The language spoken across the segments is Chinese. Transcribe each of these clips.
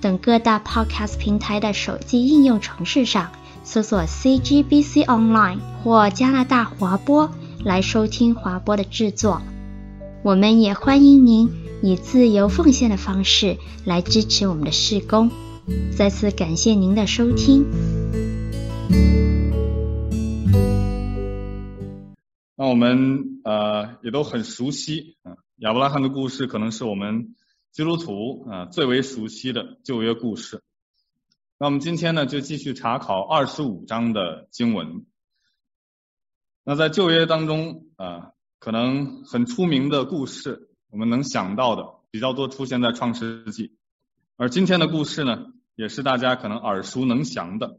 等各大 Podcast 平台的手机应用程式上搜索 CGBC Online 或加拿大华播来收听华播的制作。我们也欢迎您以自由奉献的方式来支持我们的事工。再次感谢您的收听。那我们呃也都很熟悉啊，亚伯拉罕的故事可能是我们基督徒啊最为熟悉的旧约故事。那我们今天呢就继续查考二十五章的经文。那在旧约当中啊，可能很出名的故事，我们能想到的比较多出现在创世纪，而今天的故事呢，也是大家可能耳熟能详的，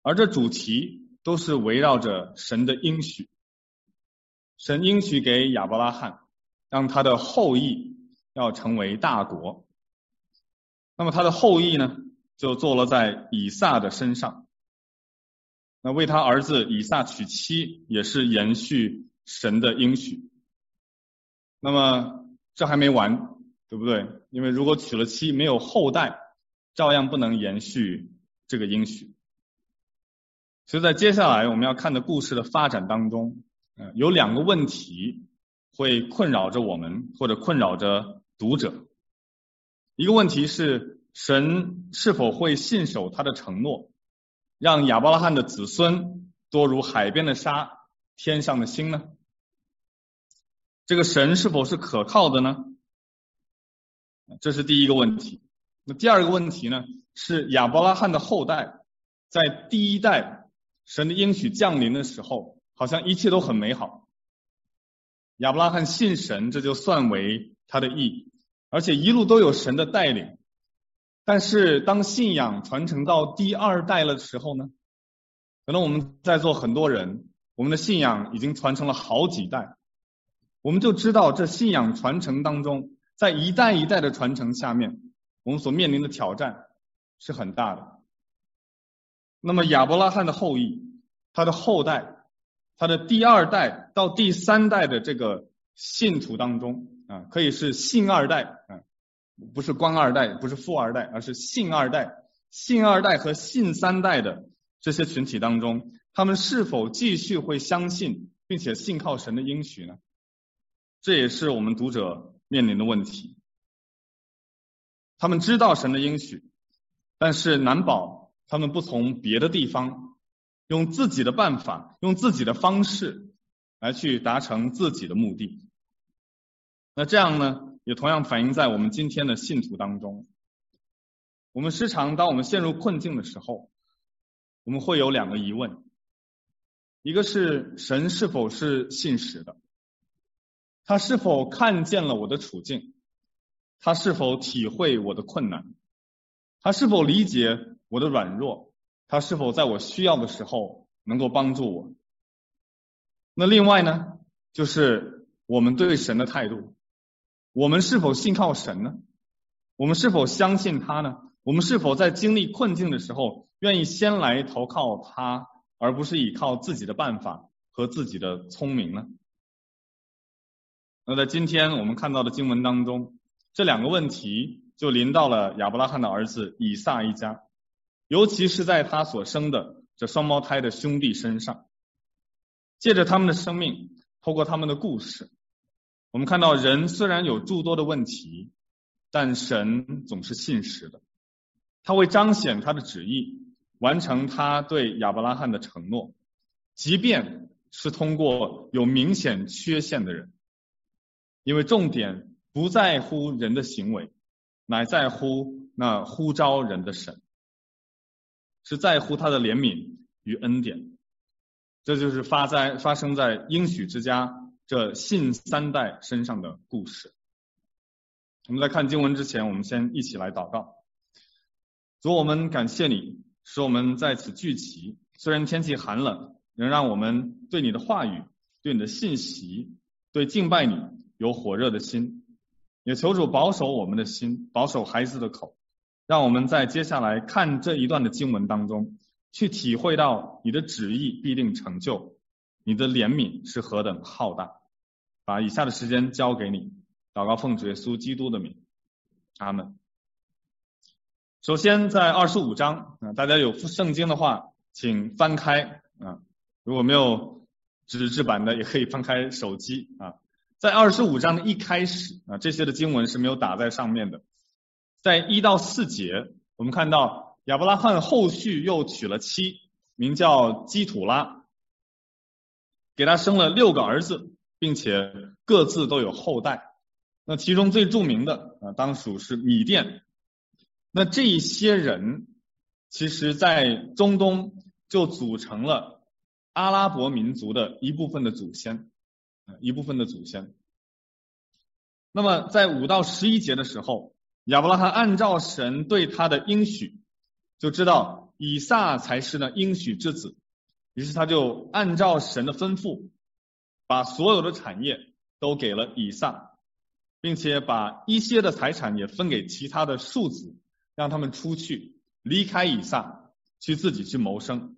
而这主题。都是围绕着神的应许，神应许给亚伯拉罕，让他的后裔要成为大国。那么他的后裔呢，就坐落在以撒的身上。那为他儿子以撒娶妻，也是延续神的应许。那么这还没完，对不对？因为如果娶了妻没有后代，照样不能延续这个应许。所以在接下来我们要看的故事的发展当中，嗯，有两个问题会困扰着我们，或者困扰着读者。一个问题是，神是否会信守他的承诺，让亚伯拉罕的子孙多如海边的沙、天上的星呢？这个神是否是可靠的呢？这是第一个问题。那第二个问题呢，是亚伯拉罕的后代在第一代。神的应许降临的时候，好像一切都很美好。亚伯拉罕信神，这就算为他的义，而且一路都有神的带领。但是当信仰传承到第二代了的时候呢？可能我们在座很多人，我们的信仰已经传承了好几代，我们就知道这信仰传承当中，在一代一代的传承下面，我们所面临的挑战是很大的。那么亚伯拉罕的后裔，他的后代，他的第二代到第三代的这个信徒当中啊，可以是信二代，不是官二代，不是富二代，而是信二代。信二代和信三代的这些群体当中，他们是否继续会相信并且信靠神的应许呢？这也是我们读者面临的问题。他们知道神的应许，但是难保。他们不从别的地方，用自己的办法，用自己的方式来去达成自己的目的。那这样呢，也同样反映在我们今天的信徒当中。我们时常当我们陷入困境的时候，我们会有两个疑问：一个是神是否是信实的？他是否看见了我的处境？他是否体会我的困难？他是否理解？我的软弱，他是否在我需要的时候能够帮助我？那另外呢，就是我们对神的态度，我们是否信靠神呢？我们是否相信他呢？我们是否在经历困境的时候，愿意先来投靠他，而不是依靠自己的办法和自己的聪明呢？那在今天我们看到的经文当中，这两个问题就临到了亚伯拉罕的儿子以撒一家。尤其是在他所生的这双胞胎的兄弟身上，借着他们的生命，透过他们的故事，我们看到人虽然有诸多的问题，但神总是信实的。他会彰显他的旨意，完成他对亚伯拉罕的承诺，即便是通过有明显缺陷的人，因为重点不在乎人的行为，乃在乎那呼召人的神。是在乎他的怜悯与恩典，这就是发在发生在应许之家这信三代身上的故事。我们在看经文之前，我们先一起来祷告。主，我们感谢你，使我们在此聚齐。虽然天气寒冷，仍让我们对你的话语、对你的信息、对敬拜你有火热的心。也求主保守我们的心，保守孩子的口，让我们在接下来看这一段的经文当中，去体会到你的旨意必定成就，你的怜悯是何等浩大。把以下的时间交给你，祷告奉主耶稣基督的名，阿门。首先，在二十五章啊，大家有圣经的话，请翻开啊。如果没有纸质版的，也可以翻开手机啊。在二十五章的一开始啊，这些的经文是没有打在上面的。在一到四节，我们看到亚伯拉罕后续又娶了妻，名叫基土拉，给他生了六个儿子，并且各自都有后代。那其中最著名的啊，当属是米甸。那这一些人，其实在中东就组成了阿拉伯民族的一部分的祖先，一部分的祖先。那么在五到十一节的时候，亚伯拉罕按照神对他的应许，就知道以撒才是那应许之子，于是他就按照神的吩咐，把所有的产业都给了以撒，并且把一些的财产也分给其他的庶子。让他们出去，离开以撒，去自己去谋生，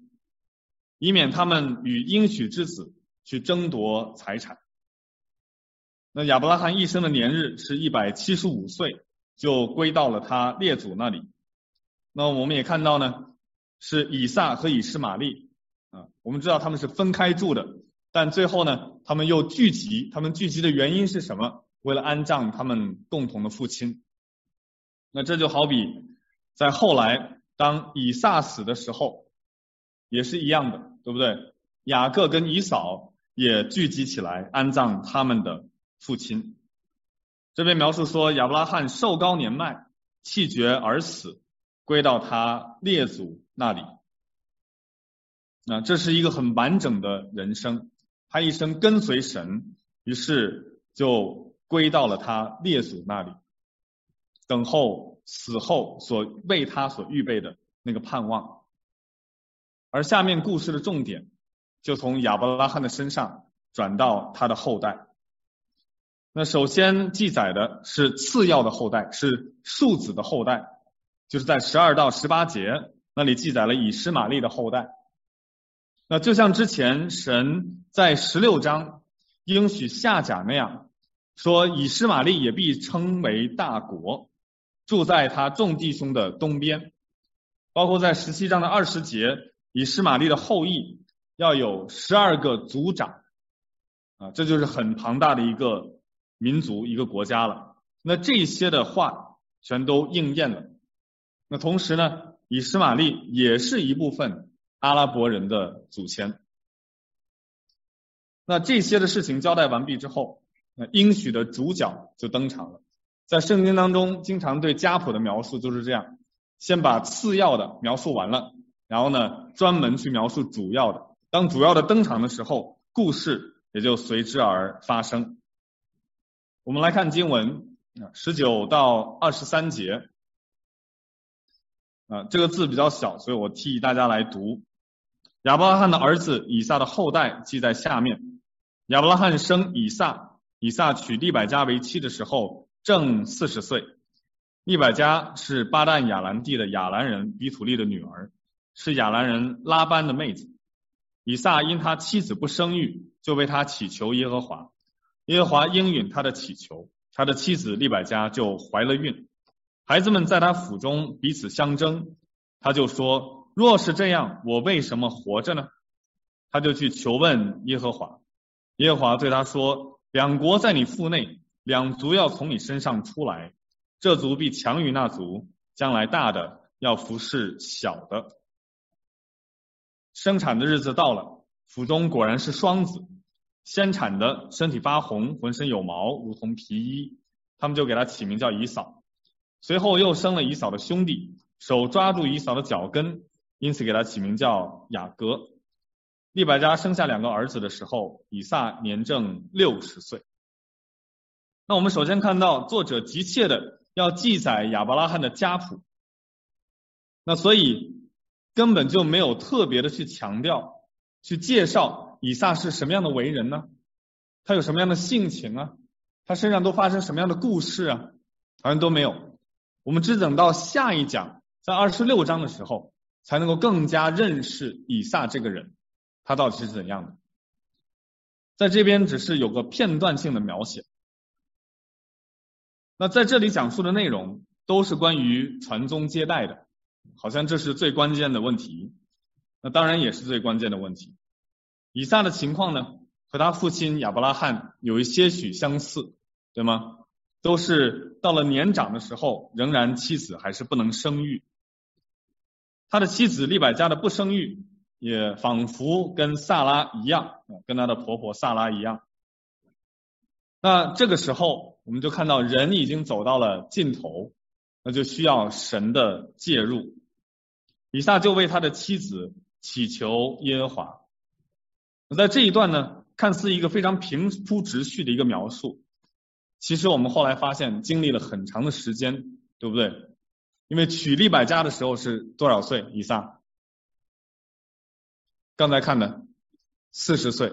以免他们与应许之子去争夺财产。那亚伯拉罕一生的年日是一百七十五岁，就归到了他列祖那里。那我们也看到呢，是以撒和以实玛利啊，我们知道他们是分开住的，但最后呢，他们又聚集。他们聚集的原因是什么？为了安葬他们共同的父亲。那这就好比在后来，当以撒死的时候，也是一样的，对不对？雅各跟以扫也聚集起来安葬他们的父亲。这边描述说，亚伯拉罕寿高年迈，气绝而死，归到他列祖那里。那这是一个很完整的人生，他一生跟随神，于是就归到了他列祖那里。等候死后所为他所预备的那个盼望，而下面故事的重点就从亚伯拉罕的身上转到他的后代。那首先记载的是次要的后代，是庶子的后代，就是在十二到十八节那里记载了以实玛利的后代。那就像之前神在十六章应许夏甲那样，说以实玛利也必称为大国。住在他众弟兄的东边，包括在十七章的二十节，以实玛利的后裔要有十二个族长，啊，这就是很庞大的一个民族一个国家了。那这些的话全都应验了。那同时呢，以实玛利也是一部分阿拉伯人的祖先。那这些的事情交代完毕之后，那应许的主角就登场了。在圣经当中，经常对家谱的描述就是这样：先把次要的描述完了，然后呢，专门去描述主要的。当主要的登场的时候，故事也就随之而发生。我们来看经文啊，十九到二十三节啊，这个字比较小，所以我替大家来读。亚伯拉罕的儿子以撒的后代记在下面：亚伯拉罕生以撒，以撒娶利百加为妻的时候。正四十岁，利百加是巴旦亚兰地的亚兰人比土利的女儿，是亚兰人拉班的妹子。以撒因他妻子不生育，就为他祈求耶和华，耶和华应允他的祈求，他的妻子利百加就怀了孕。孩子们在他腹中彼此相争，他就说：若是这样，我为什么活着呢？他就去求问耶和华，耶和华对他说：两国在你腹内。两族要从你身上出来，这族必强于那族，将来大的要服侍小的。生产的日子到了，腹中果然是双子，先产的身体发红，浑身有毛，如同皮衣，他们就给他起名叫以扫。随后又生了以扫的兄弟，手抓住以扫的脚跟，因此给他起名叫雅各。利百加生下两个儿子的时候，以撒年正六十岁。那我们首先看到作者急切的要记载亚伯拉罕的家谱，那所以根本就没有特别的去强调、去介绍以撒是什么样的为人呢？他有什么样的性情啊？他身上都发生什么样的故事啊？好像都没有。我们只等到下一讲，在二十六章的时候，才能够更加认识以撒这个人，他到底是怎样的。在这边只是有个片段性的描写。那在这里讲述的内容都是关于传宗接代的，好像这是最关键的问题。那当然也是最关键的问题。以撒的情况呢，和他父亲亚伯拉罕有一些许相似，对吗？都是到了年长的时候，仍然妻子还是不能生育。他的妻子利百加的不生育，也仿佛跟撒拉一样，跟他的婆婆撒拉一样。那这个时候，我们就看到人已经走到了尽头，那就需要神的介入。以撒就为他的妻子祈求耶和华。那在这一段呢，看似一个非常平铺直叙的一个描述，其实我们后来发现，经历了很长的时间，对不对？因为娶利百加的时候是多少岁？以撒刚才看的四十岁。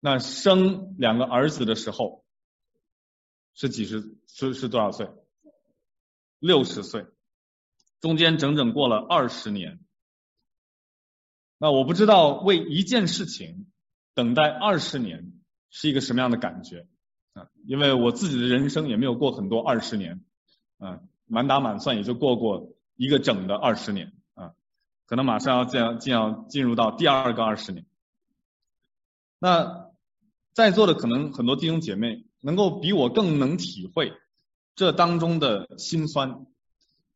那生两个儿子的时候是几十？是是多少岁？六十岁，中间整整过了二十年。那我不知道为一件事情等待二十年是一个什么样的感觉啊？因为我自己的人生也没有过很多二十年啊，满打满算也就过过一个整的二十年啊，可能马上要这样，就要进入到第二个二十年。那在座的可能很多弟兄姐妹能够比我更能体会这当中的辛酸，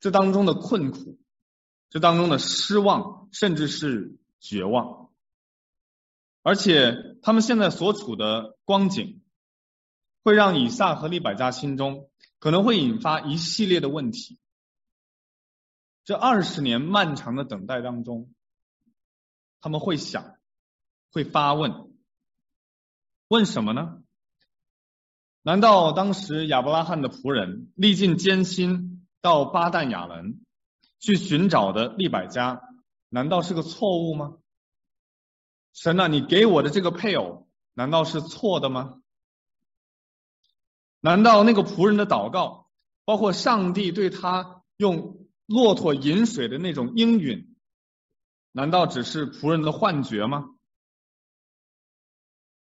这当中的困苦，这当中的失望，甚至是绝望。而且他们现在所处的光景，会让以撒和利百加心中可能会引发一系列的问题。这二十年漫长的等待当中，他们会想，会发问。问什么呢？难道当时亚伯拉罕的仆人历尽艰辛到巴旦亚伦去寻找的利百加，难道是个错误吗？神啊，你给我的这个配偶，难道是错的吗？难道那个仆人的祷告，包括上帝对他用骆驼饮水的那种应允，难道只是仆人的幻觉吗？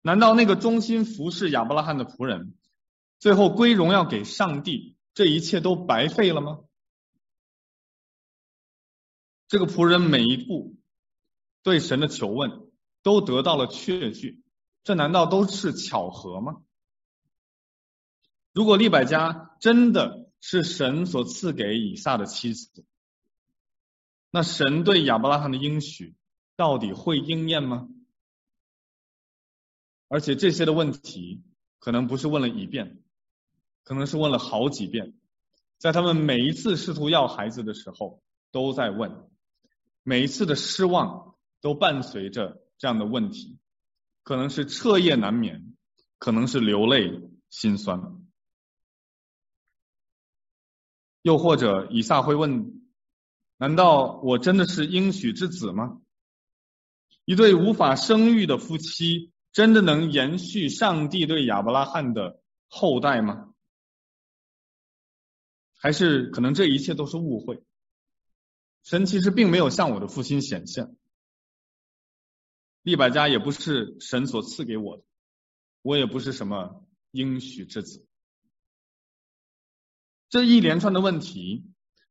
难道那个忠心服侍亚伯拉罕的仆人，最后归荣耀给上帝，这一切都白费了吗？这个仆人每一步对神的求问都得到了确据，这难道都是巧合吗？如果利百加真的是神所赐给以撒的妻子，那神对亚伯拉罕的应许到底会应验吗？而且这些的问题可能不是问了一遍，可能是问了好几遍，在他们每一次试图要孩子的时候都在问，每一次的失望都伴随着这样的问题，可能是彻夜难眠，可能是流泪心酸，又或者以撒会问：难道我真的是应许之子吗？一对无法生育的夫妻。真的能延续上帝对亚伯拉罕的后代吗？还是可能这一切都是误会？神其实并没有向我的父亲显现，利百加也不是神所赐给我的，我也不是什么应许之子。这一连串的问题，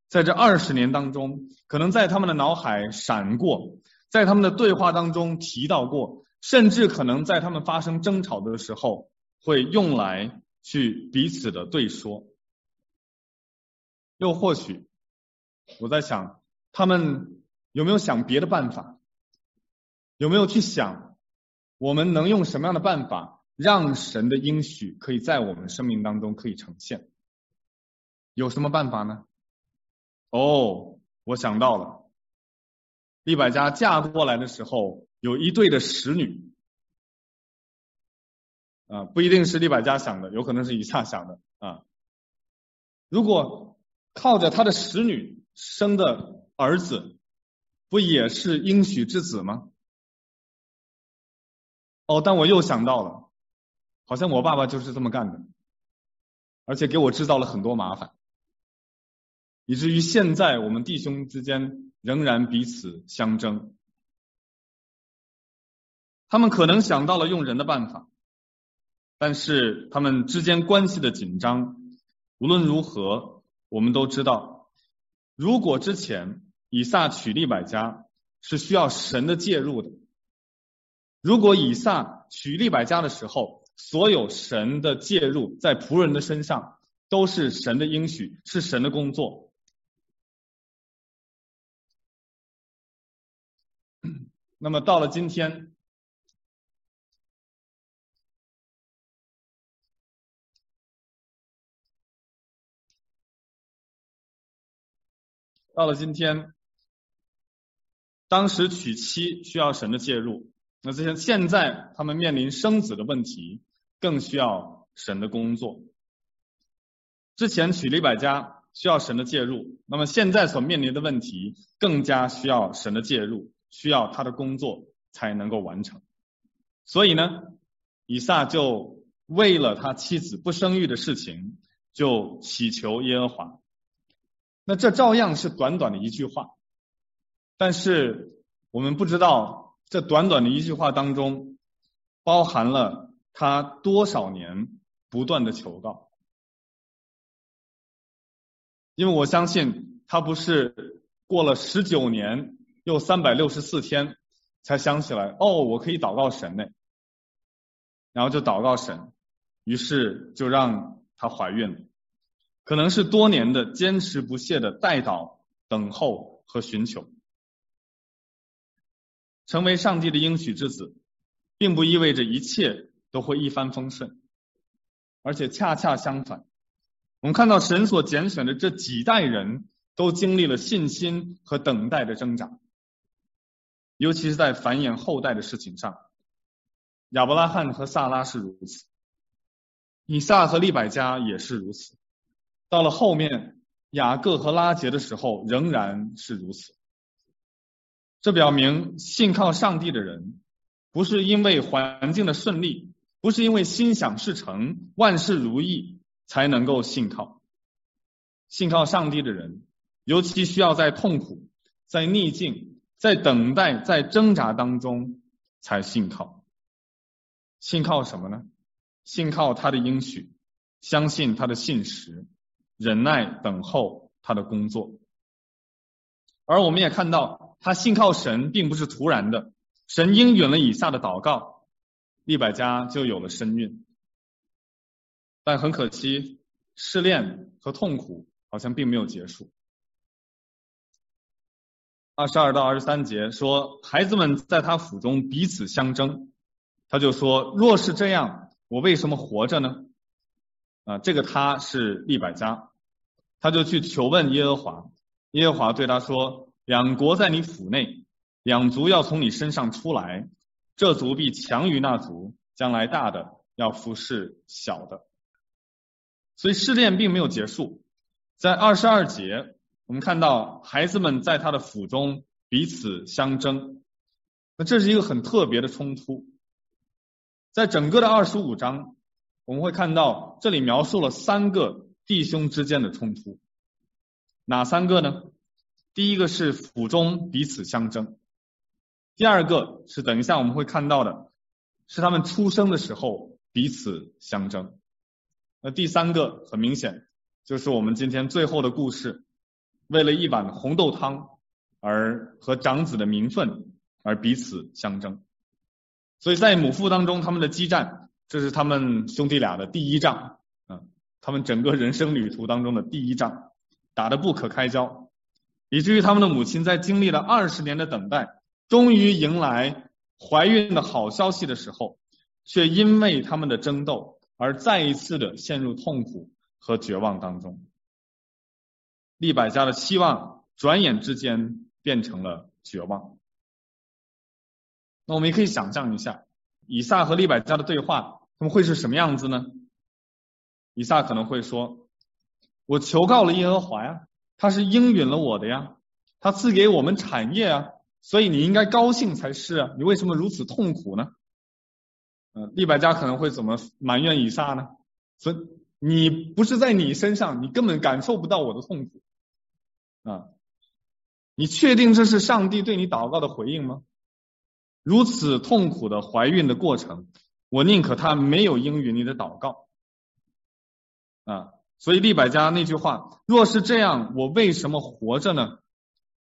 在这二十年当中，可能在他们的脑海闪过，在他们的对话当中提到过。甚至可能在他们发生争吵的时候，会用来去彼此的对说。又或许，我在想，他们有没有想别的办法？有没有去想，我们能用什么样的办法，让神的应许可以在我们生命当中可以呈现？有什么办法呢？哦，我想到了，利百加嫁过来的时候。有一对的使女，啊，不一定是利百加想的，有可能是以下想的啊。如果靠着他的使女生的儿子不也是应许之子吗？哦，但我又想到了，好像我爸爸就是这么干的，而且给我制造了很多麻烦，以至于现在我们弟兄之间仍然彼此相争。他们可能想到了用人的办法，但是他们之间关系的紧张，无论如何，我们都知道，如果之前以撒娶利百加是需要神的介入的。如果以撒娶利百加的时候，所有神的介入在仆人的身上，都是神的应许，是神的工作。那么到了今天，到了今天，当时娶妻需要神的介入。那这些现在他们面临生子的问题，更需要神的工作。之前娶了一百家需要神的介入，那么现在所面临的问题更加需要神的介入，需要他的工作才能够完成。所以呢，以撒就为了他妻子不生育的事情，就祈求耶和华。那这照样是短短的一句话，但是我们不知道。这短短的一句话当中，包含了他多少年不断的求告。因为我相信他不是过了十九年又三百六十四天才想起来，哦，我可以祷告神呢，然后就祷告神，于是就让她怀孕了。可能是多年的坚持不懈的代祷、等候和寻求。成为上帝的应许之子，并不意味着一切都会一帆风顺，而且恰恰相反，我们看到神所拣选的这几代人都经历了信心和等待的挣扎，尤其是在繁衍后代的事情上，亚伯拉罕和萨拉是如此，以撒和利百加也是如此，到了后面雅各和拉结的时候，仍然是如此。这表明，信靠上帝的人，不是因为环境的顺利，不是因为心想事成、万事如意才能够信靠。信靠上帝的人，尤其需要在痛苦、在逆境、在等待、在挣扎当中才信靠。信靠什么呢？信靠他的应许，相信他的信实，忍耐等候他的工作。而我们也看到，他信靠神并不是突然的，神应允了以撒的祷告，利百加就有了身孕。但很可惜，试炼和痛苦好像并没有结束。二十二到二十三节说，孩子们在他府中彼此相争，他就说：若是这样，我为什么活着呢？啊，这个他是利百加，他就去求问耶和华。耶和华对他说：“两国在你府内，两族要从你身上出来，这族必强于那族，将来大的要服侍小的。”所以试炼并没有结束。在二十二节，我们看到孩子们在他的府中彼此相争，那这是一个很特别的冲突。在整个的二十五章，我们会看到这里描述了三个弟兄之间的冲突。哪三个呢？第一个是府中彼此相争，第二个是等一下我们会看到的，是他们出生的时候彼此相争。那第三个很明显就是我们今天最后的故事，为了一碗红豆汤而和长子的名分而彼此相争。所以在母父当中他们的激战，这是他们兄弟俩的第一仗，嗯，他们整个人生旅途当中的第一仗。打得不可开交，以至于他们的母亲在经历了二十年的等待，终于迎来怀孕的好消息的时候，却因为他们的争斗而再一次的陷入痛苦和绝望当中。利百加的希望转眼之间变成了绝望。那我们也可以想象一下，以撒和利百加的对话，他们会是什么样子呢？以撒可能会说。我求告了耶和华呀，他是应允了我的呀。他赐给我们产业啊，所以你应该高兴才是啊，你为什么如此痛苦呢？嗯、利百加可能会怎么埋怨以撒呢？说你不是在你身上，你根本感受不到我的痛苦啊！你确定这是上帝对你祷告的回应吗？如此痛苦的怀孕的过程，我宁可他没有应允你的祷告啊！所以利百加那句话，若是这样，我为什么活着呢？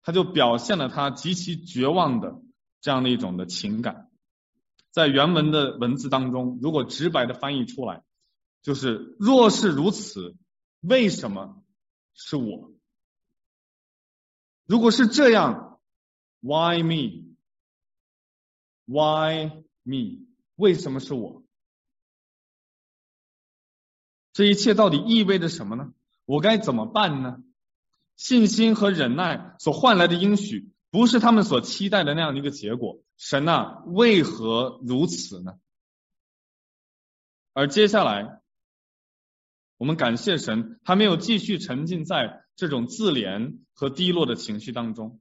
他就表现了他极其绝望的这样的一种的情感。在原文的文字当中，如果直白的翻译出来，就是若是如此，为什么是我？如果是这样，Why me？Why me？为什么是我？这一切到底意味着什么呢？我该怎么办呢？信心和忍耐所换来的应许，不是他们所期待的那样的一个结果。神啊，为何如此呢？而接下来，我们感谢神，他没有继续沉浸在这种自怜和低落的情绪当中，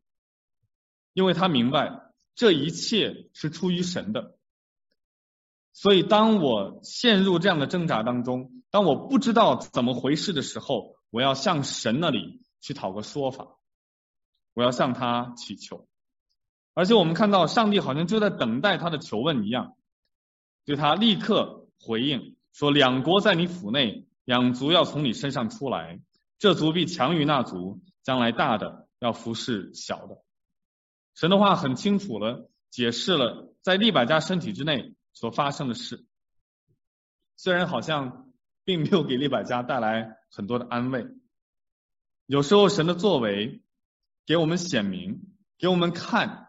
因为他明白这一切是出于神的。所以，当我陷入这样的挣扎当中，当我不知道怎么回事的时候，我要向神那里去讨个说法，我要向他祈求。而且我们看到，上帝好像就在等待他的求问一样，对他立刻回应说：“两国在你府内，养族要从你身上出来，这族必强于那族，将来大的要服侍小的。”神的话很清楚了，解释了在利百加身体之内所发生的事，虽然好像并没有给利百加带来很多的安慰。有时候神的作为给我们显明，给我们看。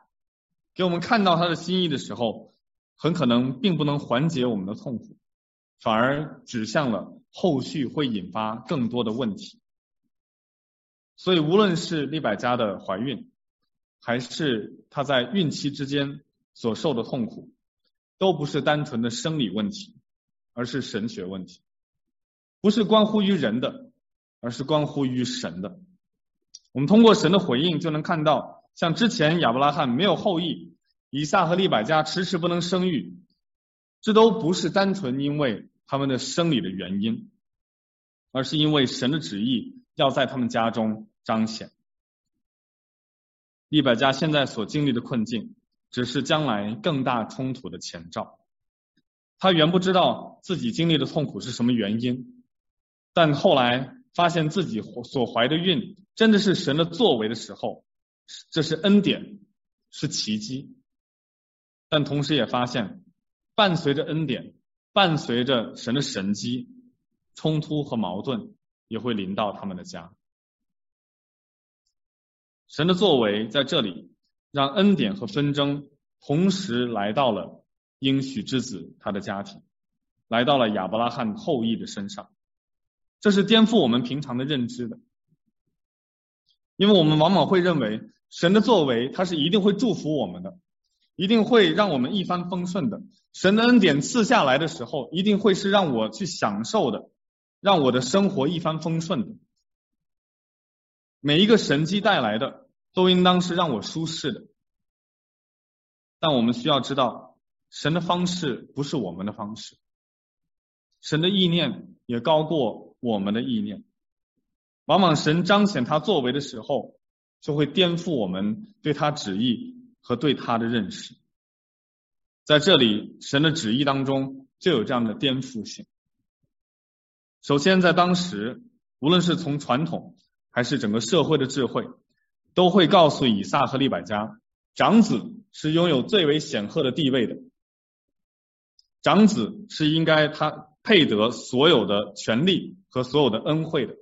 给我们看到他的心意的时候，很可能并不能缓解我们的痛苦，反而指向了后续会引发更多的问题。所以，无论是利百加的怀孕，还是她在孕期之间所受的痛苦，都不是单纯的生理问题，而是神学问题，不是关乎于人的，而是关乎于神的。我们通过神的回应，就能看到。像之前亚伯拉罕没有后裔，以撒和利百加迟迟不能生育，这都不是单纯因为他们的生理的原因，而是因为神的旨意要在他们家中彰显。利百加现在所经历的困境，只是将来更大冲突的前兆。他原不知道自己经历的痛苦是什么原因，但后来发现自己所怀的孕真的是神的作为的时候。这是恩典，是奇迹，但同时也发现，伴随着恩典，伴随着神的神迹，冲突和矛盾也会临到他们的家。神的作为在这里，让恩典和纷争同时来到了应许之子他的家庭，来到了亚伯拉罕后裔的身上，这是颠覆我们平常的认知的。因为我们往往会认为神的作为，他是一定会祝福我们的，一定会让我们一帆风顺的。神的恩典赐下来的时候，一定会是让我去享受的，让我的生活一帆风顺的。每一个神迹带来的，都应当是让我舒适的。但我们需要知道，神的方式不是我们的方式，神的意念也高过我们的意念。往往神彰显他作为的时候，就会颠覆我们对他旨意和对他的认识。在这里，神的旨意当中就有这样的颠覆性。首先，在当时，无论是从传统还是整个社会的智慧，都会告诉以撒和利百加，长子是拥有最为显赫的地位的，长子是应该他配得所有的权利和所有的恩惠的。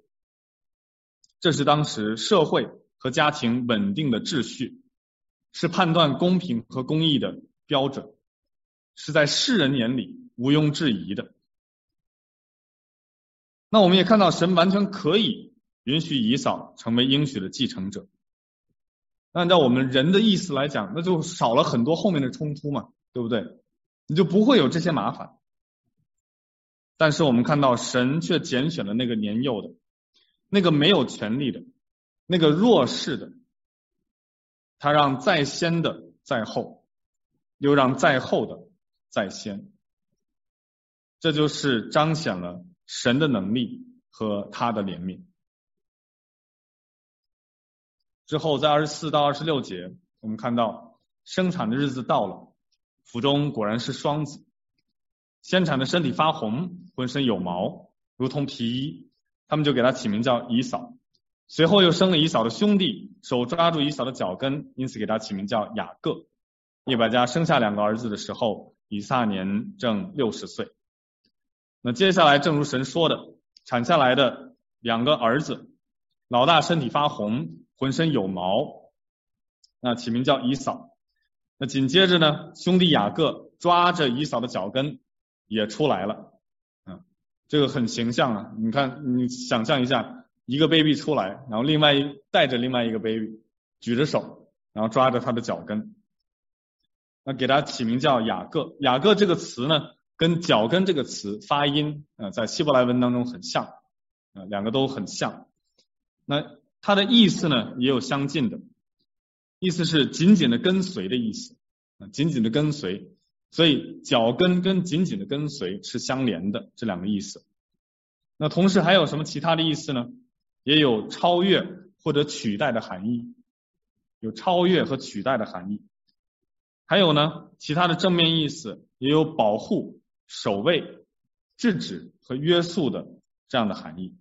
这是当时社会和家庭稳定的秩序，是判断公平和公义的标准，是在世人眼里毋庸置疑的。那我们也看到，神完全可以允许以扫成为应许的继承者。按照我们人的意思来讲，那就少了很多后面的冲突嘛，对不对？你就不会有这些麻烦。但是我们看到，神却拣选了那个年幼的。那个没有权利的，那个弱势的，他让在先的在后，又让在后的在先，这就是彰显了神的能力和他的怜悯。之后在二十四到二十六节，我们看到生产的日子到了，腹中果然是双子，先产的身体发红，浑身有毛，如同皮衣，他们就给他起名叫以扫。随后又生了以扫的兄弟，手抓住以扫的脚跟，因此给他起名叫雅各。利百家生下两个儿子的时候，以撒年正六十岁。那接下来，正如神说的，产下来的两个儿子，老大身体发红，浑身有毛，那起名叫以扫。那紧接着呢，兄弟雅各抓着以扫的脚跟也出来了。嗯，这个很形象啊，你看，你想象一下。一个 baby 出来，然后另外一带着另外一个 baby 举着手，然后抓着他的脚跟，那给他起名叫雅各。雅各这个词呢，跟脚跟这个词发音啊，在希伯来文当中很像啊，两个都很像。那它的意思呢，也有相近的，意思是紧紧的跟随的意思啊，紧紧的跟随。所以脚跟跟紧紧的跟随是相连的这两个意思。那同时还有什么其他的意思呢？也有超越或者取代的含义，有超越和取代的含义，还有呢，其他的正面意思也有保护、守卫、制止和约束的这样的含义。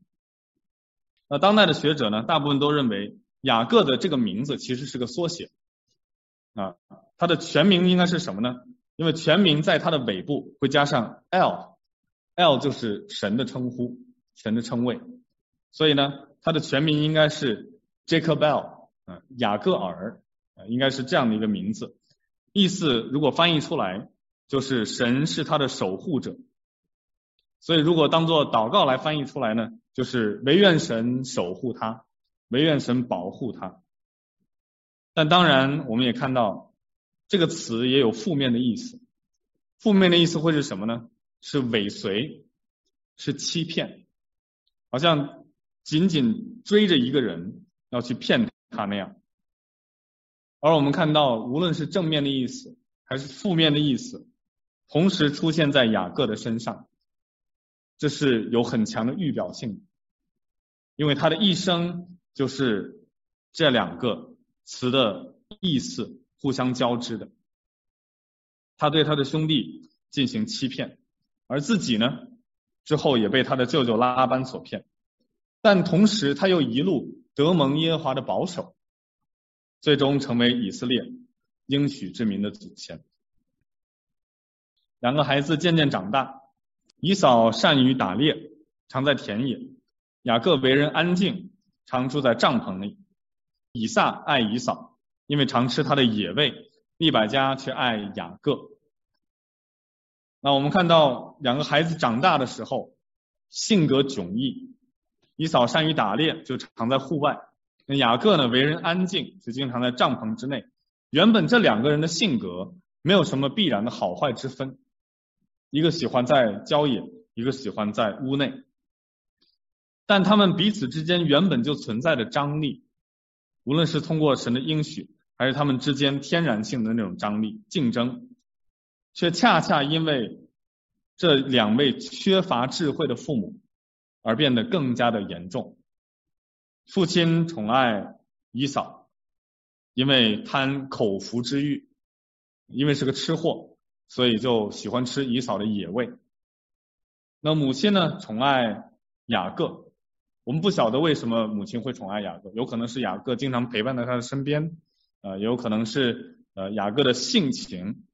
那当代的学者呢，大部分都认为雅各的这个名字其实是个缩写啊，他的全名应该是什么呢？因为全名在他的尾部会加上 L，L 就是神的称呼，神的称谓，所以呢。他的全名应该是 Jacob Bell，啊，雅各尔，应该是这样的一个名字。意思如果翻译出来，就是神是他的守护者。所以如果当做祷告来翻译出来呢，就是惟愿神守护他，惟愿神保护他。但当然，我们也看到这个词也有负面的意思。负面的意思会是什么呢？是尾随，是欺骗，好像。紧紧追着一个人要去骗他那样，而我们看到，无论是正面的意思还是负面的意思，同时出现在雅各的身上，这是有很强的预表性，因为他的一生就是这两个词的意思互相交织的。他对他的兄弟进行欺骗，而自己呢，之后也被他的舅舅拉班所骗。但同时，他又一路得蒙耶华的保守，最终成为以色列应许之民的祖先。两个孩子渐渐长大，以扫善于打猎，常在田野；雅各为人安静，常住在帐篷里。以撒爱以扫，因为常吃他的野味；利百加却爱雅各。那我们看到两个孩子长大的时候，性格迥异。以扫善于打猎，就常在户外；那雅各呢，为人安静，就经常在帐篷之内。原本这两个人的性格没有什么必然的好坏之分，一个喜欢在郊野，一个喜欢在屋内。但他们彼此之间原本就存在着张力，无论是通过神的应许，还是他们之间天然性的那种张力、竞争，却恰恰因为这两位缺乏智慧的父母。而变得更加的严重。父亲宠爱以扫，因为贪口腹之欲，因为是个吃货，所以就喜欢吃以扫的野味。那母亲呢，宠爱雅各，我们不晓得为什么母亲会宠爱雅各，有可能是雅各经常陪伴在他的身边，呃，也有可能是呃雅各的性情，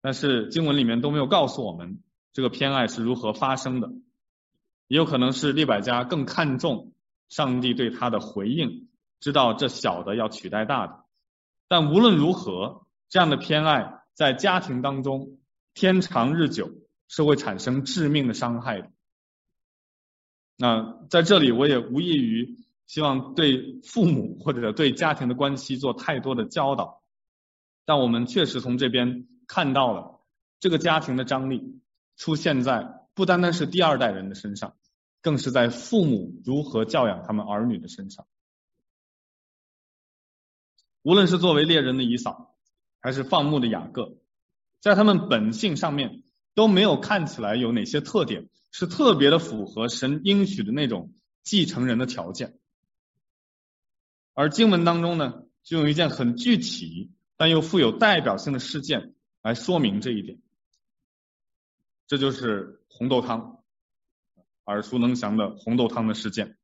但是经文里面都没有告诉我们这个偏爱是如何发生的。也有可能是利百加更看重上帝对他的回应，知道这小的要取代大的。但无论如何，这样的偏爱在家庭当中天长日久是会产生致命的伤害的。那在这里我也无异于希望对父母或者对家庭的关系做太多的教导，但我们确实从这边看到了这个家庭的张力出现在。不单单是第二代人的身上，更是在父母如何教养他们儿女的身上。无论是作为猎人的以扫，还是放牧的雅各，在他们本性上面都没有看起来有哪些特点是特别的符合神应许的那种继承人的条件。而经文当中呢，就用一件很具体但又富有代表性的事件来说明这一点，这就是红豆汤，耳熟能详的红豆汤的事件。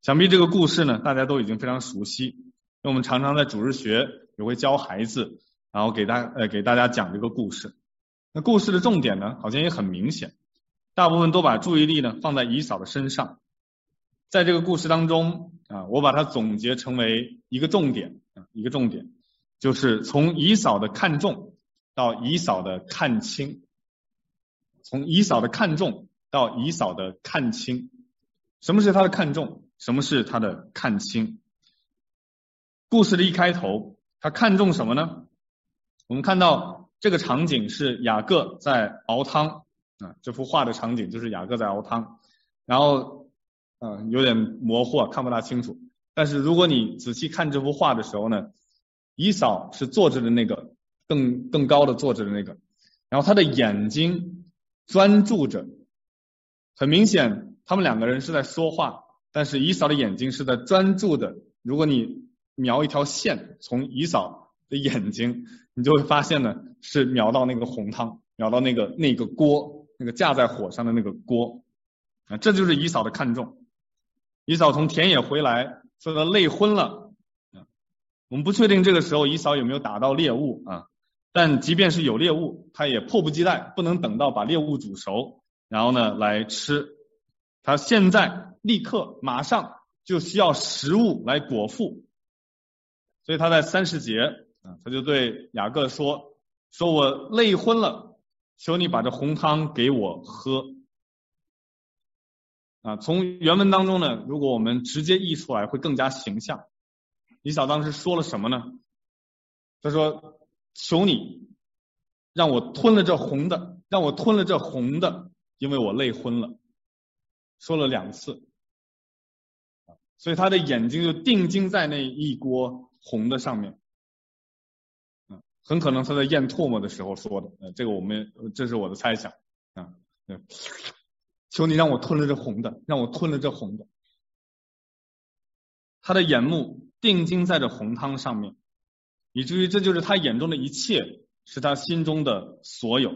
想必这个故事呢，大家都已经非常熟悉，因为我们常常在主日学也会教孩子，然后给大呃给大家讲这个故事。那故事的重点呢，好像也很明显，大部分都把注意力呢放在以扫的身上。在这个故事当中啊，我把它总结成为一个重点啊，一个重点就是从以扫的看重到以扫的看轻，从以扫的看重到以扫的看清。什么是他的看重？什么是他的看清？故事的一开头，他看重什么呢？我们看到这个场景是雅各在熬汤啊，这幅画的场景就是雅各在熬汤，然后。嗯，有点模糊，看不大清楚。但是如果你仔细看这幅画的时候呢，以扫是坐着的那个，更更高的坐着的那个，然后他的眼睛专注着，很明显他们两个人是在说话，但是以扫的眼睛是在专注的。如果你瞄一条线从以扫的眼睛，你就会发现呢，是瞄到那个红汤，瞄到那个那个锅，那个架在火上的那个锅啊，这就是以扫的看重。以扫从田野回来，说他累昏了。我们不确定这个时候以扫有没有打到猎物啊，但即便是有猎物，他也迫不及待，不能等到把猎物煮熟，然后呢来吃。他现在立刻马上就需要食物来果腹，所以他在三十节啊，他就对雅各说：“说我累昏了，求你把这红汤给我喝。”啊，从原文当中呢，如果我们直接译出来，会更加形象。以扫当时说了什么呢？他说：“求你让我吞了这红的，让我吞了这红的，因为我累昏了。”说了两次，所以他的眼睛就定睛在那一锅红的上面。嗯，很可能他在咽唾沫的时候说的。呃，这个我们这是我的猜想。啊，求你让我吞了这红的，让我吞了这红的。他的眼目定睛在这红汤上面，以至于这就是他眼中的一切，是他心中的所有。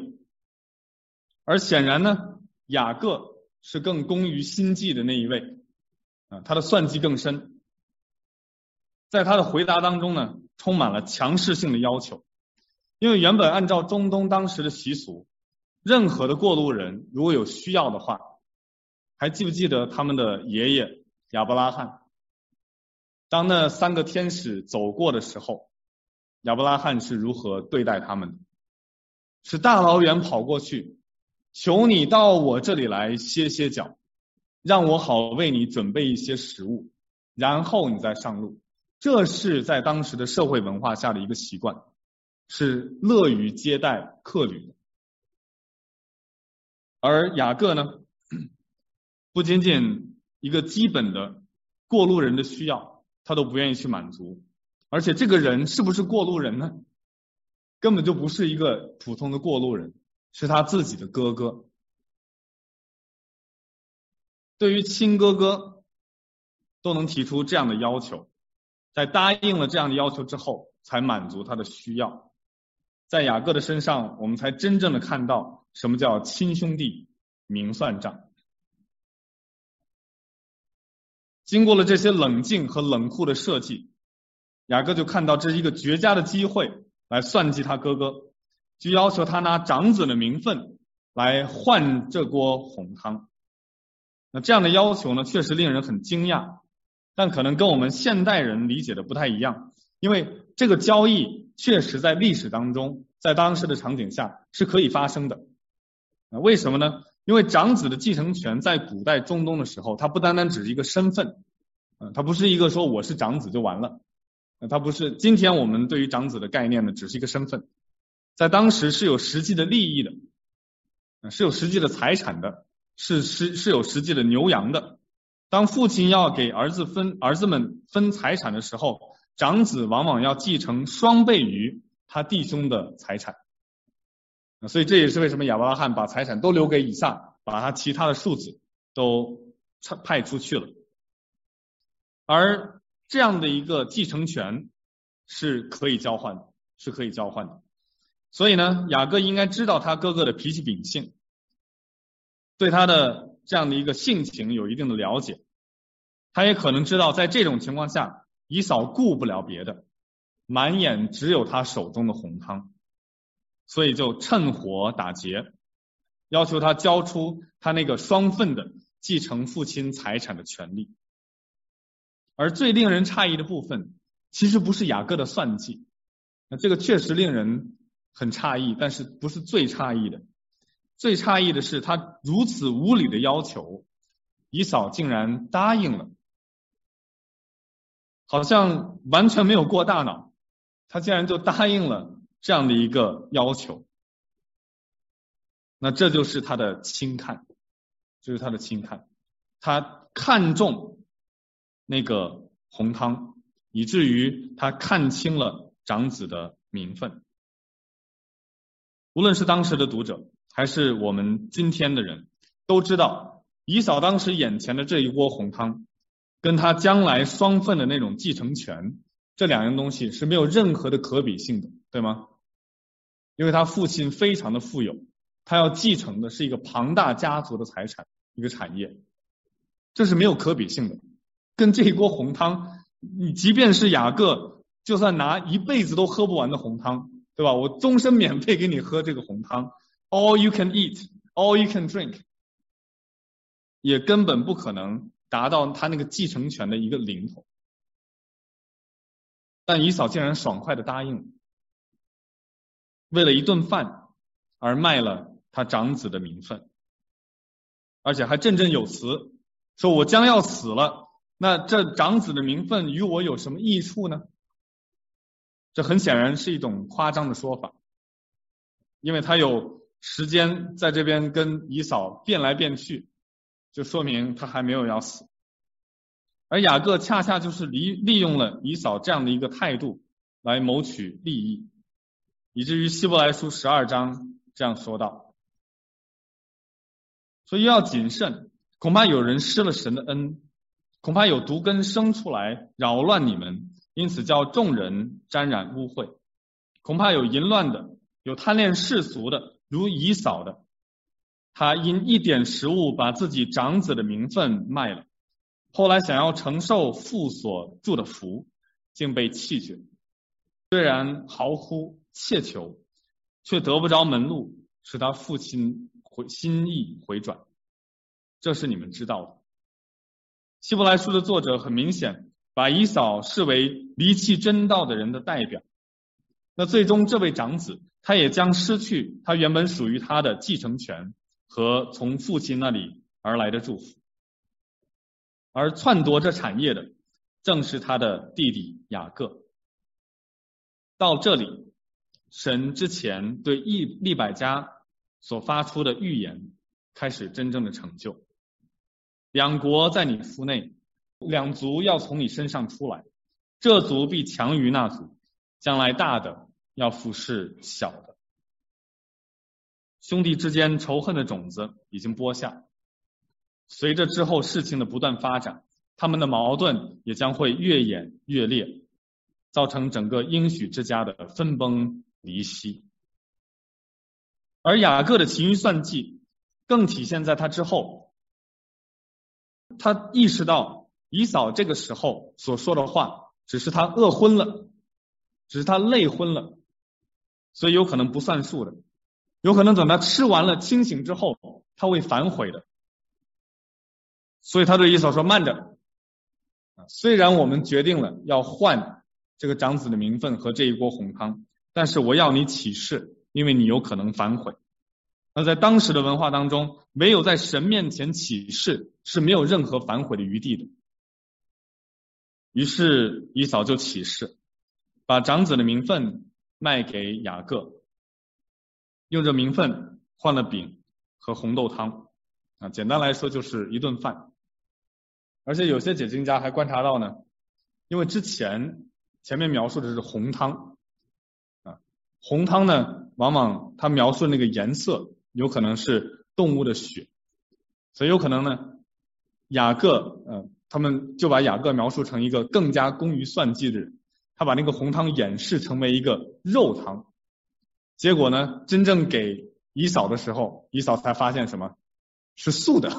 而显然呢，雅各是更工于心计的那一位，啊，他的算计更深。在他的回答当中呢，充满了强势性的要求，因为原本按照中东当时的习俗。任何的过路人如果有需要的话，还记不记得他们的爷爷亚伯拉罕？当那三个天使走过的时候，亚伯拉罕是如何对待他们的？是大老远跑过去，求你到我这里来歇歇脚，让我好为你准备一些食物，然后你再上路。这是在当时的社会文化下的一个习惯，是乐于接待客旅的。而雅各呢，不仅仅一个基本的过路人的需要，他都不愿意去满足。而且这个人是不是过路人呢？根本就不是一个普通的过路人，是他自己的哥哥。对于亲哥哥都能提出这样的要求，在答应了这样的要求之后，才满足他的需要。在雅各的身上，我们才真正的看到。什么叫亲兄弟明算账？经过了这些冷静和冷酷的设计，雅各就看到这是一个绝佳的机会来算计他哥哥，就要求他拿长子的名分来换这锅红汤。那这样的要求呢，确实令人很惊讶，但可能跟我们现代人理解的不太一样，因为这个交易确实在历史当中，在当时的场景下是可以发生的。那为什么呢？因为长子的继承权在古代中东的时候，它不单单只是一个身份，嗯，它不是一个说我是长子就完了，它不是今天我们对于长子的概念呢，只是一个身份，在当时是有实际的利益的，是有实际的财产的，是是是有实际的牛羊的。当父亲要给儿子分儿子们分财产的时候，长子往往要继承双倍于他弟兄的财产。所以这也是为什么亚伯拉罕把财产都留给以撒，把他其他的庶子都派出去了。而这样的一个继承权是可以交换的，是可以交换的。所以呢，雅各应该知道他哥哥的脾气秉性，对他的这样的一个性情有一定的了解。他也可能知道，在这种情况下，以嫂顾不了别的，满眼只有他手中的红汤。所以就趁火打劫，要求他交出他那个双份的继承父亲财产的权利。而最令人诧异的部分，其实不是雅各的算计，那这个确实令人很诧异，但是不是最诧异的。最诧异的是他如此无理的要求，以嫂竟然答应了，好像完全没有过大脑，他竟然就答应了。这样的一个要求，那这就是他的轻看，就是他的轻看，他看重那个红汤，以至于他看清了长子的名分。无论是当时的读者，还是我们今天的人，都知道以扫当时眼前的这一锅红汤，跟他将来双份的那种继承权，这两样东西是没有任何的可比性的，对吗？因为他父亲非常的富有，他要继承的是一个庞大家族的财产，一个产业，这是没有可比性的。跟这一锅红汤，你即便是雅各，就算拿一辈子都喝不完的红汤，对吧？我终身免费给你喝这个红汤，all you can eat, all you can drink，也根本不可能达到他那个继承权的一个零头。但以扫竟然爽快的答应。为了一顿饭而卖了他长子的名分，而且还振振有词，说我将要死了，那这长子的名分与我有什么益处呢？这很显然是一种夸张的说法，因为他有时间在这边跟以扫变来变去，就说明他还没有要死。而雅各恰恰就是利利用了以扫这样的一个态度来谋取利益。以至于希伯来书十二章这样说道，所以要谨慎，恐怕有人失了神的恩，恐怕有毒根生出来扰乱你们，因此叫众人沾染污秽。恐怕有淫乱的，有贪恋世俗的，如以扫的，他因一点食物把自己长子的名分卖了，后来想要承受父所祝的福，竟被弃绝。虽然嚎呼。切求，却得不着门路，使他父亲回心意回转，这是你们知道的。希伯来书的作者很明显把以扫视为离弃真道的人的代表，那最终这位长子他也将失去他原本属于他的继承权和从父亲那里而来的祝福，而篡夺这产业的正是他的弟弟雅各。到这里。神之前对利利百家所发出的预言开始真正的成就，两国在你腹内，两族要从你身上出来，这族必强于那族，将来大的要服侍小的，兄弟之间仇恨的种子已经播下，随着之后事情的不断发展，他们的矛盾也将会越演越烈，造成整个应许之家的分崩离析，而雅各的勤于算计更体现在他之后，他意识到以扫这个时候所说的话只是他饿昏了，只是他累昏了，所以有可能不算数的，有可能等他吃完了清醒之后他会反悔的，所以他对以扫说：“慢着，虽然我们决定了要换这个长子的名分和这一锅红汤。”但是我要你起誓，因为你有可能反悔。那在当时的文化当中，没有在神面前起誓是没有任何反悔的余地的。于是以扫就起誓，把长子的名分卖给雅各，用这名分换了饼和红豆汤。啊，简单来说就是一顿饭。而且有些解经家还观察到呢，因为之前前面描述的是红汤啊，红汤呢，往往它描述那个颜色有可能是动物的血，所以有可能呢，雅各嗯、他们就把雅各描述成一个更加工于算计的人，他把那个红汤演示成为一个肉汤，结果呢，真正给以扫的时候，以扫才发现什么是素的，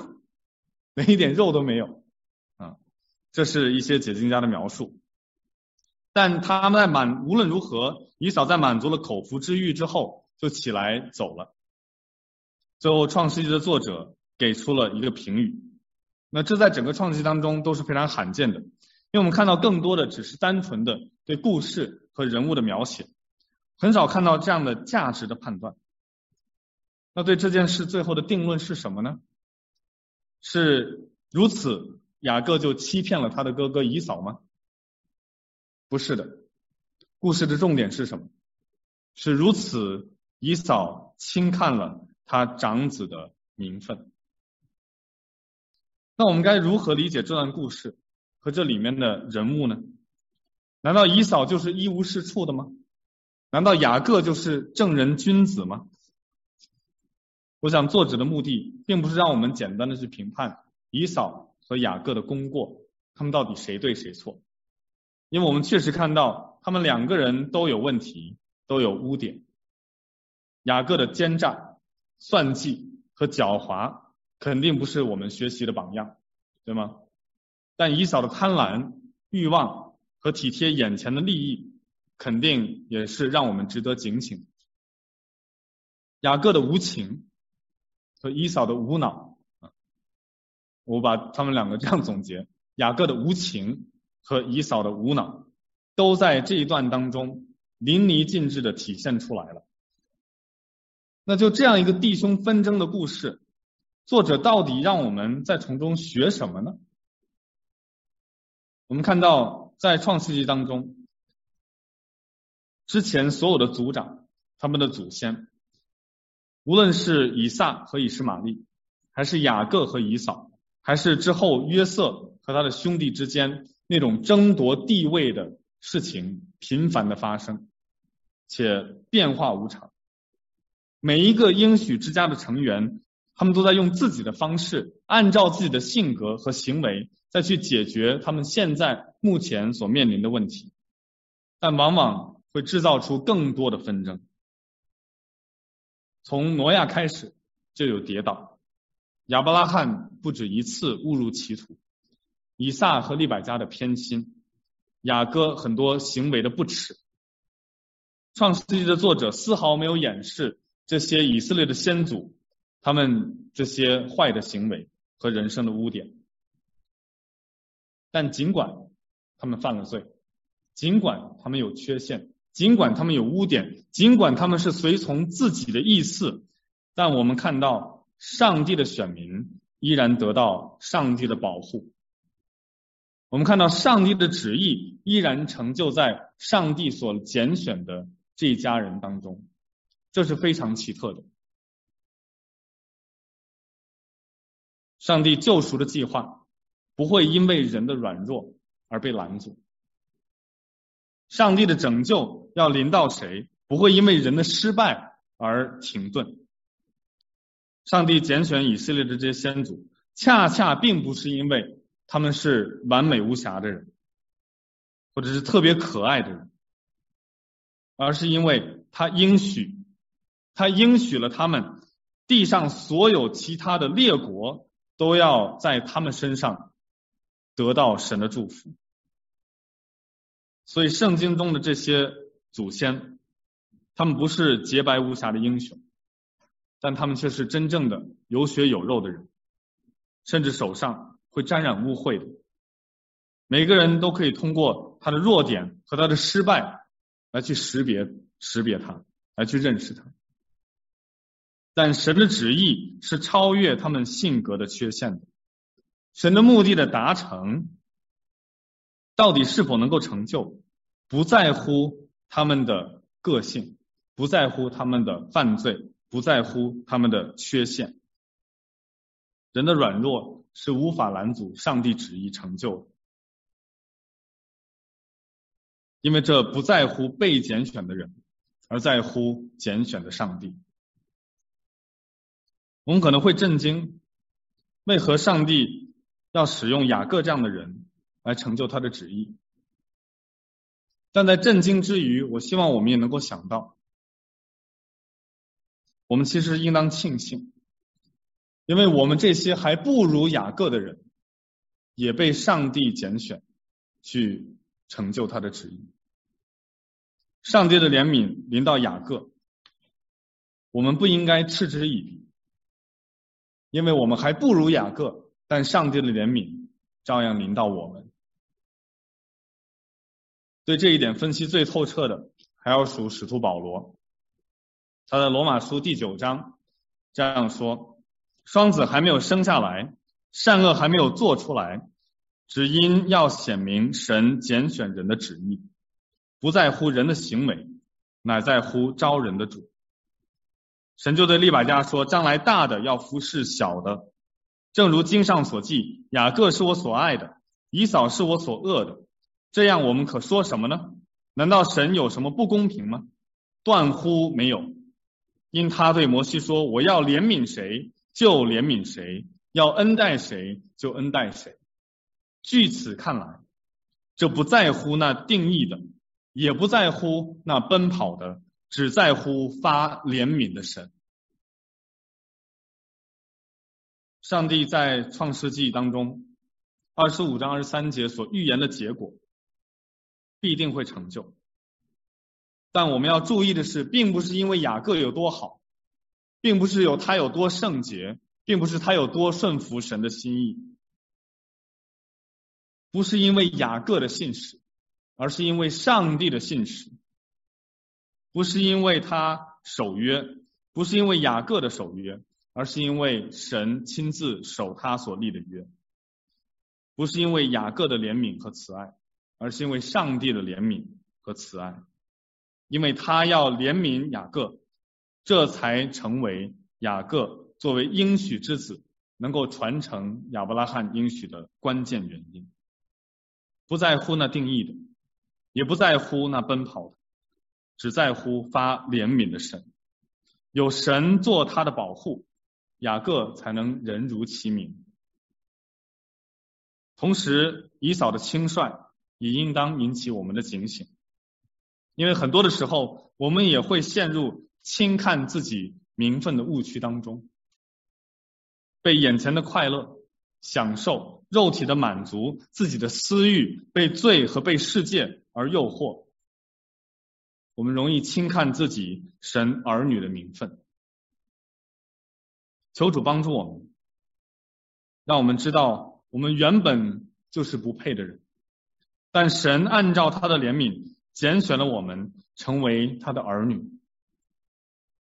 连一点肉都没有啊，这是一些解经家的描述。但他们在满无论如何，以扫在满足了口腹之欲之后，就起来走了。最后，创世纪的作者给出了一个评语。那这在整个创世纪当中都是非常罕见的，因为我们看到更多的只是单纯的对故事和人物的描写，很少看到这样的价值的判断。那对这件事最后的定论是什么呢？是如此，雅各就欺骗了他的哥哥以扫吗？不是的，故事的重点是什么？是如此，以扫轻看了他长子的名分。那我们该如何理解这段故事和这里面的人物呢？难道以扫就是一无是处的吗？难道雅各就是正人君子吗？我想作者的目的并不是让我们简单的去评判以扫和雅各的功过，他们到底谁对谁错。因为我们确实看到他们两个人都有问题，都有污点。雅各的奸诈、算计和狡猾肯定不是我们学习的榜样，对吗？但以扫的贪婪、欲望和体贴眼前的利益，肯定也是让我们值得警醒。雅各的无情和以扫的无脑，我把他们两个这样总结：雅各的无情。和以扫的无脑，都在这一段当中淋漓尽致的体现出来了。那就这样一个弟兄纷争的故事，作者到底让我们在从中学什么呢？我们看到在创世纪当中，之前所有的族长，他们的祖先，无论是以撒和以实玛利，还是雅各和以扫，还是之后约瑟和他的兄弟之间。那种争夺地位的事情频繁的发生，且变化无常。每一个应许之家的成员，他们都在用自己的方式，按照自己的性格和行为，再去解决他们现在目前所面临的问题，但往往会制造出更多的纷争。从挪亚开始就有跌倒，亚伯拉罕不止一次误入歧途。以撒和利百加的偏心，雅各很多行为的不耻，创世纪的作者丝毫没有掩饰这些以色列的先祖他们这些坏的行为和人生的污点。但尽管他们犯了罪，尽管他们有缺陷，尽管他们有污点，尽管他们是随从自己的意思，但我们看到上帝的选民依然得到上帝的保护。我们看到上帝的旨意依然成就在上帝所拣选的这一家人当中，这是非常奇特的。上帝救赎的计划不会因为人的软弱而被拦阻，上帝的拯救要临到谁，不会因为人的失败而停顿。上帝拣选以色列的这些先祖，恰恰并不是因为。他们是完美无瑕的人，或者是特别可爱的人，而是因为他应许，他应许了他们，地上所有其他的列国都要在他们身上得到神的祝福。所以圣经中的这些祖先，他们不是洁白无瑕的英雄，但他们却是真正的有血有肉的人，甚至手上。会沾染污秽的，每个人都可以通过他的弱点和他的失败来去识别识别他，来去认识他。但神的旨意是超越他们性格的缺陷的，神的目的的达成，到底是否能够成就，不在乎他们的个性，不在乎他们的犯罪，不在乎他们的缺陷，人的软弱。是无法拦阻上帝旨意成就的。因为这不在乎被拣选的人，而在乎拣选的上帝。我们可能会震惊，为何上帝要使用雅各这样的人来成就他的旨意？但在震惊之余，我希望我们也能够想到，我们其实应当庆幸，因为我们这些还不如雅各的人，也被上帝拣选去成就他的旨意。上帝的怜悯临到雅各，我们不应该嗤之以鼻。因为我们还不如雅各，但上帝的怜悯照样临到我们。对这一点分析最透彻的，还要数使徒保罗。他在罗马书第九章这样说：“双子还没有生下来，善恶还没有做出来，只因要显明神拣选人的旨意，不在乎人的行为，乃在乎招人的主。”神就对利百加说：“将来大的要服侍小的，正如经上所记，雅各是我所爱的，以扫是我所恶的。这样我们可说什么呢？难道神有什么不公平吗？断乎没有。因他对摩西说：我要怜悯谁就怜悯谁，要恩待谁就恩待谁。据此看来，这不在乎那定义的，也不在乎那奔跑的。”只在乎发怜悯的神。上帝在创世纪当中二十五章二十三节所预言的结果，必定会成就。但我们要注意的是，并不是因为雅各有多好，并不是有他有多圣洁，并不是他有多顺服神的心意，不是因为雅各的信实，而是因为上帝的信实。不是因为他守约，不是因为雅各的守约，而是因为神亲自守他所立的约。不是因为雅各的怜悯和慈爱，而是因为上帝的怜悯和慈爱。因为他要怜悯雅各，这才成为雅各作为应许之子能够传承亚伯拉罕应许的关键原因。不在乎那定义的，也不在乎那奔跑的。只在乎发怜悯的神，有神做他的保护，雅各才能人如其名。同时，以扫的轻率也应当引起我们的警醒，因为很多的时候，我们也会陷入轻看自己名分的误区当中，被眼前的快乐、享受、肉体的满足、自己的私欲、被罪和被世界而诱惑。我们容易轻看自己神儿女的名分，求主帮助我们，让我们知道我们原本就是不配的人，但神按照他的怜悯拣选了我们成为他的儿女，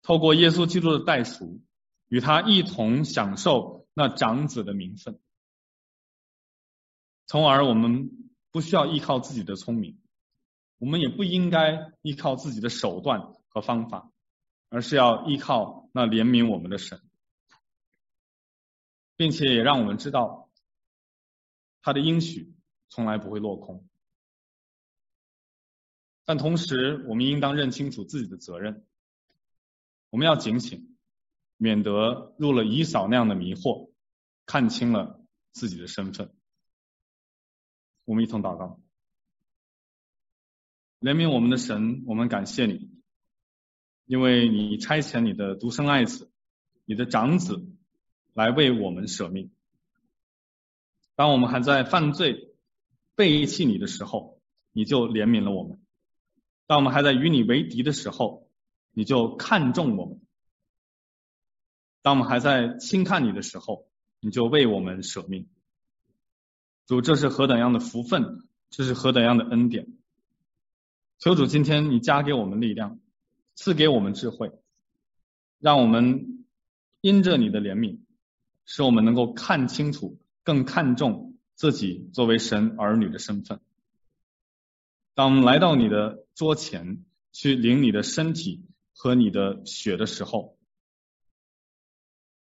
透过耶稣基督的代赎，与他一同享受那长子的名分，从而我们不需要依靠自己的聪明。我们也不应该依靠自己的手段和方法，而是要依靠那怜悯我们的神，并且也让我们知道他的应许从来不会落空。但同时，我们应当认清楚自己的责任，我们要警醒，免得入了以扫那样的迷惑，看清了自己的身份。我们一同祷告。怜悯我们的神，我们感谢你，因为你差遣你的独生爱子，你的长子来为我们舍命。当我们还在犯罪、背弃你的时候，你就怜悯了我们；当我们还在与你为敌的时候，你就看重我们；当我们还在轻看你的时候，你就为我们舍命。主，这是何等样的福分，这是何等样的恩典。求主今天你加给我们力量，赐给我们智慧，让我们因着你的怜悯，使我们能够看清楚，更看重自己作为神儿女的身份。当我们来到你的桌前去领你的身体和你的血的时候，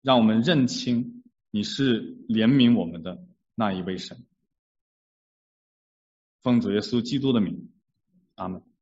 让我们认清你是怜悯我们的那一位神。奉主耶稣基督的名。阿门。